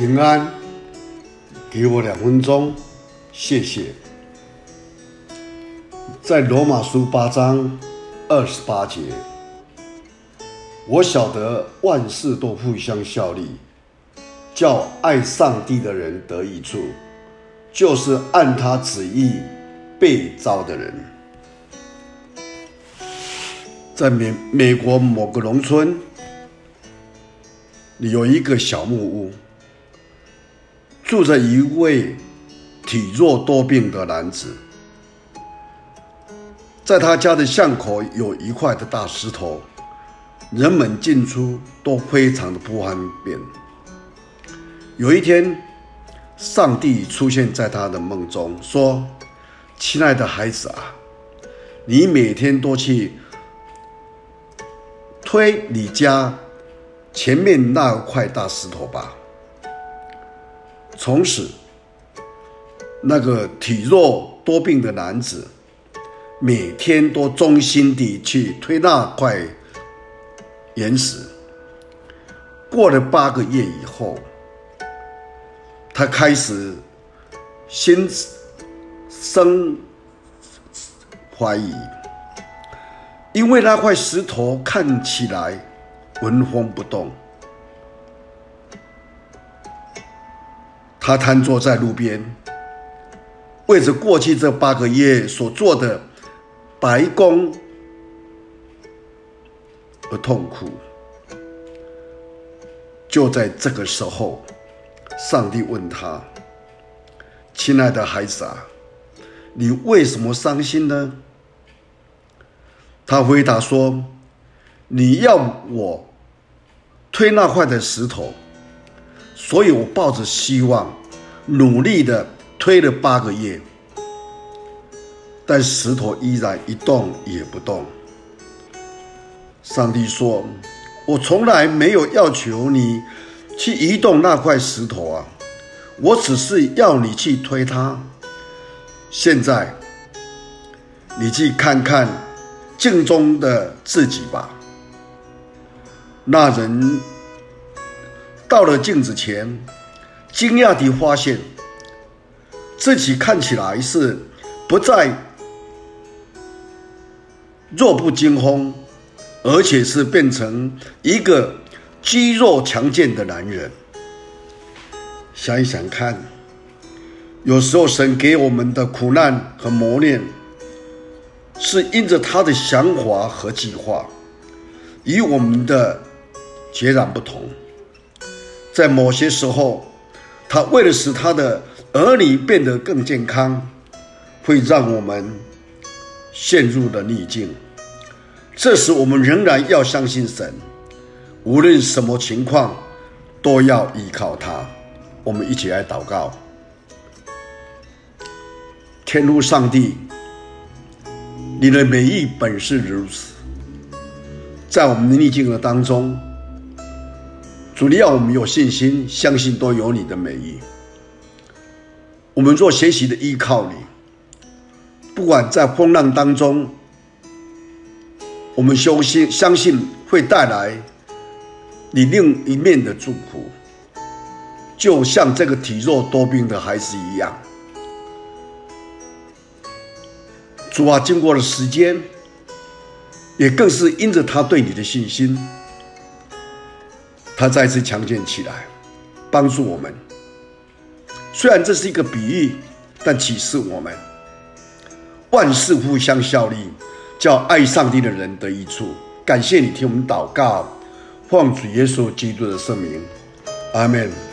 平安，给我两分钟，谢谢。在罗马书八章二十八节，我晓得万事都互相效力，叫爱上帝的人得益处，就是按他旨意被召的人。在美美国某个农村，有一个小木屋，住着一位体弱多病的男子。在他家的巷口有一块的大石头，人们进出都非常的不方便。有一天，上帝出现在他的梦中，说：“亲爱的孩子啊，你每天都去。”推你家前面那块大石头吧。从此，那个体弱多病的男子每天都忠心地去推那块岩石。过了八个月以后，他开始心生怀疑。因为那块石头看起来纹风不动，他瘫坐在路边，为着过去这八个月所做的白工而痛苦。就在这个时候，上帝问他：“亲爱的孩子啊，你为什么伤心呢？”他回答说：“你要我推那块的石头，所以我抱着希望，努力的推了八个月，但石头依然一动也不动。”上帝说：“我从来没有要求你去移动那块石头啊，我只是要你去推它。现在，你去看看。”镜中的自己吧。那人到了镜子前，惊讶地发现自己看起来是不再弱不禁风，而且是变成一个肌肉强健的男人。想一想看，有时候神给我们的苦难和磨练。是因着他的想法和计划，与我们的截然不同。在某些时候，他为了使他的儿女变得更健康，会让我们陷入了逆境。这时，我们仍然要相信神，无论什么情况，都要依靠他。我们一起来祷告：天路上帝。你的美意本是如此，在我们的逆境的当中，主，你要我们有信心，相信都有你的美意。我们做学习的依靠你，不管在风浪当中，我们相信相信会带来你另一面的祝福，就像这个体弱多病的孩子一样。主啊，经过了时间，也更是因着他对你的信心，他再次强健起来，帮助我们。虽然这是一个比喻，但启示我们万事互相效力，叫爱上帝的人得益处。感谢你听我们祷告，奉主耶稣基督的圣名，阿门。